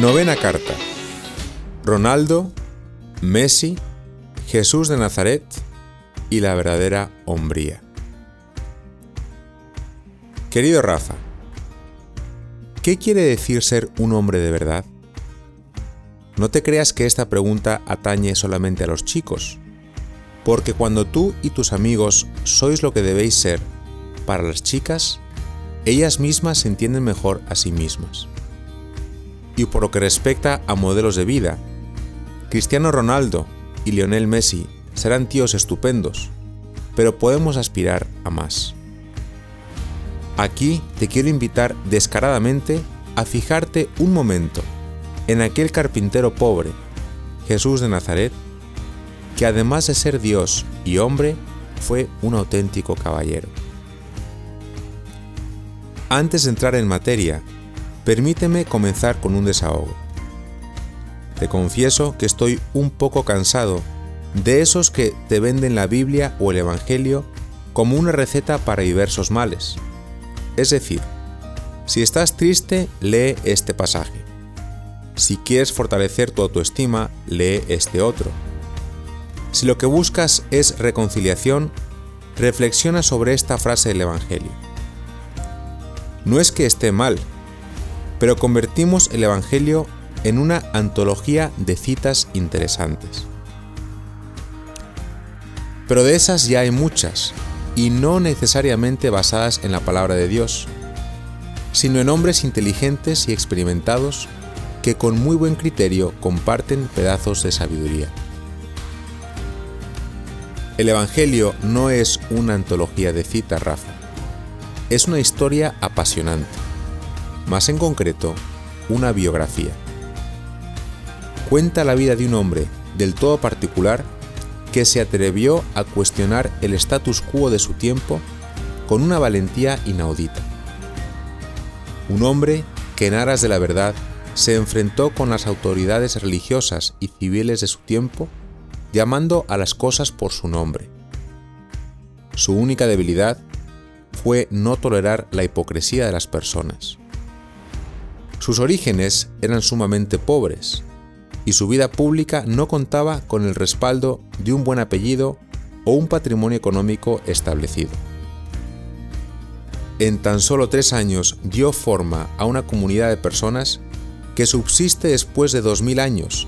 Novena carta. Ronaldo, Messi, Jesús de Nazaret y la verdadera hombría. Querido Rafa, ¿qué quiere decir ser un hombre de verdad? No te creas que esta pregunta atañe solamente a los chicos, porque cuando tú y tus amigos sois lo que debéis ser para las chicas, ellas mismas se entienden mejor a sí mismas. Y por lo que respecta a modelos de vida, Cristiano Ronaldo y Lionel Messi serán tíos estupendos, pero podemos aspirar a más. Aquí te quiero invitar descaradamente a fijarte un momento en aquel carpintero pobre, Jesús de Nazaret, que además de ser Dios y hombre, fue un auténtico caballero. Antes de entrar en materia, permíteme comenzar con un desahogo. Te confieso que estoy un poco cansado de esos que te venden la Biblia o el Evangelio como una receta para diversos males. Es decir, si estás triste, lee este pasaje. Si quieres fortalecer tu autoestima, lee este otro. Si lo que buscas es reconciliación, reflexiona sobre esta frase del Evangelio. No es que esté mal, pero convertimos el Evangelio en una antología de citas interesantes. Pero de esas ya hay muchas, y no necesariamente basadas en la palabra de Dios, sino en hombres inteligentes y experimentados que con muy buen criterio comparten pedazos de sabiduría. El Evangelio no es una antología de citas, Rafa. Es una historia apasionante, más en concreto, una biografía. Cuenta la vida de un hombre del todo particular que se atrevió a cuestionar el status quo de su tiempo con una valentía inaudita. Un hombre que en aras de la verdad se enfrentó con las autoridades religiosas y civiles de su tiempo, llamando a las cosas por su nombre. Su única debilidad fue no tolerar la hipocresía de las personas. Sus orígenes eran sumamente pobres, y su vida pública no contaba con el respaldo de un buen apellido o un patrimonio económico establecido. En tan solo tres años dio forma a una comunidad de personas que subsiste después de 2000 años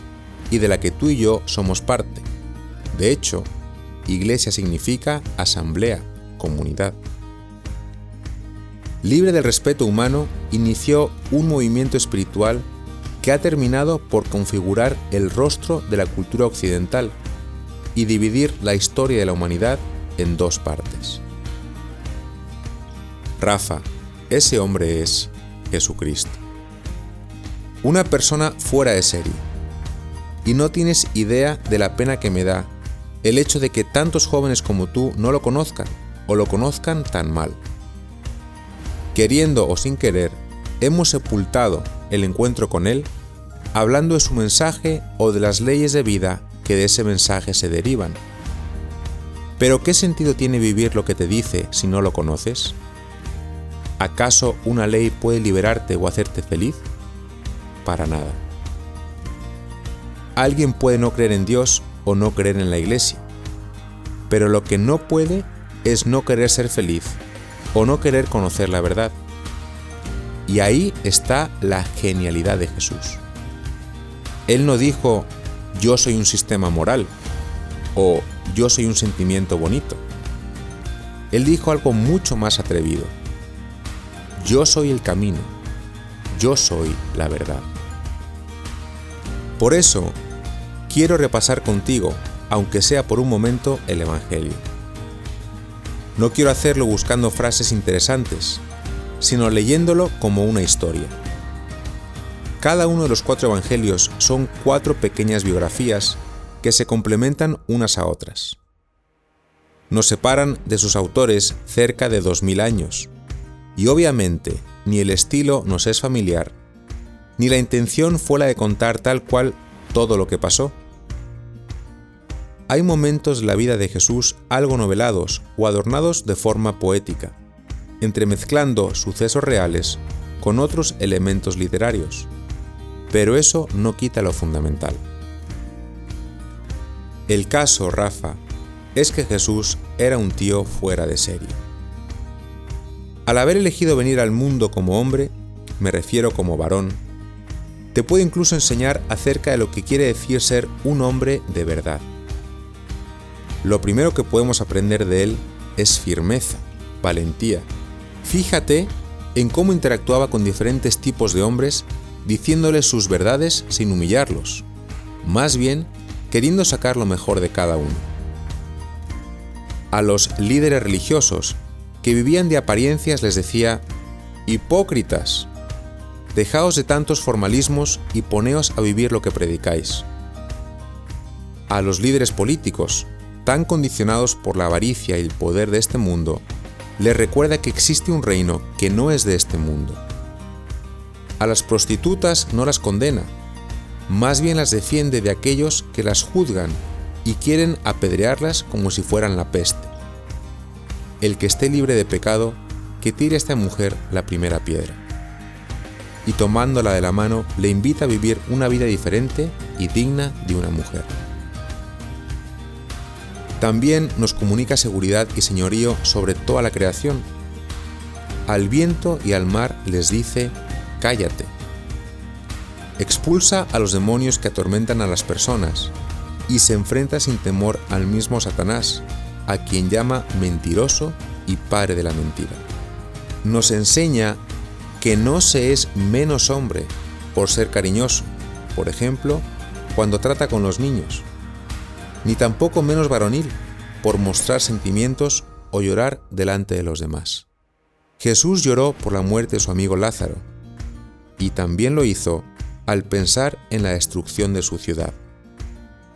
y de la que tú y yo somos parte. De hecho, iglesia significa asamblea, comunidad. Libre del respeto humano, inició un movimiento espiritual que ha terminado por configurar el rostro de la cultura occidental y dividir la historia de la humanidad en dos partes. Rafa, ese hombre es Jesucristo una persona fuera de serie. Y no tienes idea de la pena que me da el hecho de que tantos jóvenes como tú no lo conozcan o lo conozcan tan mal. Queriendo o sin querer, hemos sepultado el encuentro con Él hablando de su mensaje o de las leyes de vida que de ese mensaje se derivan. Pero ¿qué sentido tiene vivir lo que te dice si no lo conoces? ¿Acaso una ley puede liberarte o hacerte feliz? para nada. Alguien puede no creer en Dios o no creer en la iglesia, pero lo que no puede es no querer ser feliz o no querer conocer la verdad. Y ahí está la genialidad de Jesús. Él no dijo, yo soy un sistema moral o yo soy un sentimiento bonito. Él dijo algo mucho más atrevido. Yo soy el camino yo soy la verdad. Por eso, quiero repasar contigo, aunque sea por un momento, el Evangelio. No quiero hacerlo buscando frases interesantes, sino leyéndolo como una historia. Cada uno de los cuatro Evangelios son cuatro pequeñas biografías que se complementan unas a otras. Nos separan de sus autores cerca de 2000 años, y obviamente ni el estilo nos es familiar, ni la intención fue la de contar tal cual todo lo que pasó. Hay momentos de la vida de Jesús algo novelados o adornados de forma poética, entremezclando sucesos reales con otros elementos literarios. pero eso no quita lo fundamental. El caso, Rafa, es que Jesús era un tío fuera de serie. Al haber elegido venir al mundo como hombre, me refiero como varón, te puede incluso enseñar acerca de lo que quiere decir ser un hombre de verdad. Lo primero que podemos aprender de él es firmeza, valentía. Fíjate en cómo interactuaba con diferentes tipos de hombres diciéndoles sus verdades sin humillarlos, más bien queriendo sacar lo mejor de cada uno. A los líderes religiosos que vivían de apariencias les decía, hipócritas, dejaos de tantos formalismos y poneos a vivir lo que predicáis. A los líderes políticos, tan condicionados por la avaricia y el poder de este mundo, les recuerda que existe un reino que no es de este mundo. A las prostitutas no las condena, más bien las defiende de aquellos que las juzgan y quieren apedrearlas como si fueran la peste. El que esté libre de pecado, que tire a esta mujer la primera piedra. Y tomándola de la mano, le invita a vivir una vida diferente y digna de una mujer. También nos comunica seguridad y señorío sobre toda la creación. Al viento y al mar les dice, cállate. Expulsa a los demonios que atormentan a las personas y se enfrenta sin temor al mismo Satanás, a quien llama mentiroso y padre de la mentira. Nos enseña que no se es menos hombre por ser cariñoso, por ejemplo, cuando trata con los niños ni tampoco menos varonil por mostrar sentimientos o llorar delante de los demás. Jesús lloró por la muerte de su amigo Lázaro, y también lo hizo al pensar en la destrucción de su ciudad,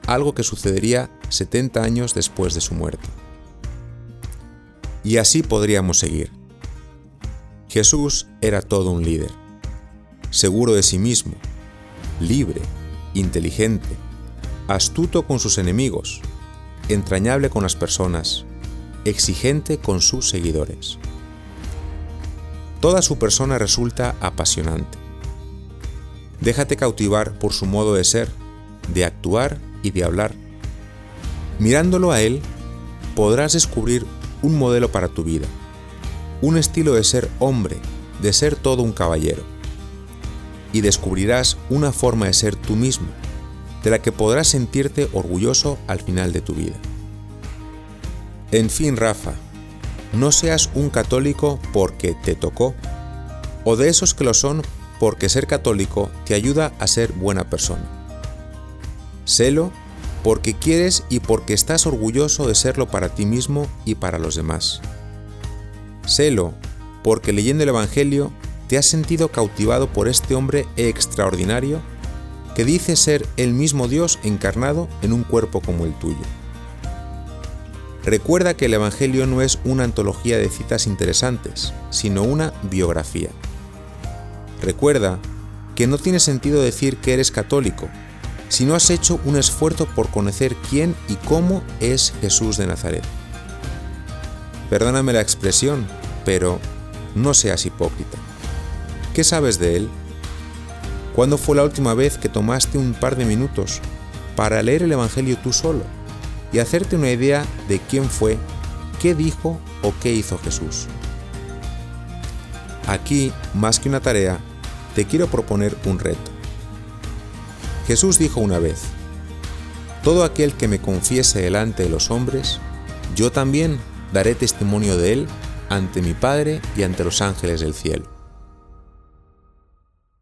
algo que sucedería 70 años después de su muerte. Y así podríamos seguir. Jesús era todo un líder, seguro de sí mismo, libre, inteligente, astuto con sus enemigos, entrañable con las personas, exigente con sus seguidores. Toda su persona resulta apasionante. Déjate cautivar por su modo de ser, de actuar y de hablar. Mirándolo a él, podrás descubrir un modelo para tu vida, un estilo de ser hombre, de ser todo un caballero. Y descubrirás una forma de ser tú mismo, de la que podrás sentirte orgulloso al final de tu vida. En fin, Rafa, no seas un católico porque te tocó, o de esos que lo son porque ser católico te ayuda a ser buena persona. Sélo porque quieres y porque estás orgulloso de serlo para ti mismo y para los demás. Sélo porque leyendo el Evangelio te has sentido cautivado por este hombre extraordinario que dice ser el mismo Dios encarnado en un cuerpo como el tuyo. Recuerda que el Evangelio no es una antología de citas interesantes, sino una biografía. Recuerda que no tiene sentido decir que eres católico si no has hecho un esfuerzo por conocer quién y cómo es Jesús de Nazaret. Perdóname la expresión, pero no seas hipócrita. ¿Qué sabes de él? ¿Cuándo fue la última vez que tomaste un par de minutos para leer el Evangelio tú solo y hacerte una idea de quién fue, qué dijo o qué hizo Jesús? Aquí, más que una tarea, te quiero proponer un reto. Jesús dijo una vez, Todo aquel que me confiese delante de los hombres, yo también daré testimonio de él ante mi Padre y ante los ángeles del cielo.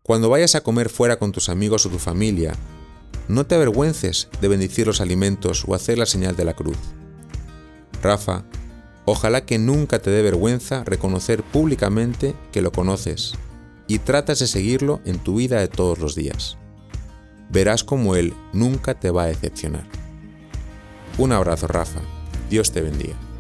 Cuando vayas a comer fuera con tus amigos o tu familia, no te avergüences de bendecir los alimentos o hacer la señal de la cruz. Rafa, ojalá que nunca te dé vergüenza reconocer públicamente que lo conoces y tratas de seguirlo en tu vida de todos los días. Verás como Él nunca te va a decepcionar. Un abrazo, Rafa. Dios te bendiga.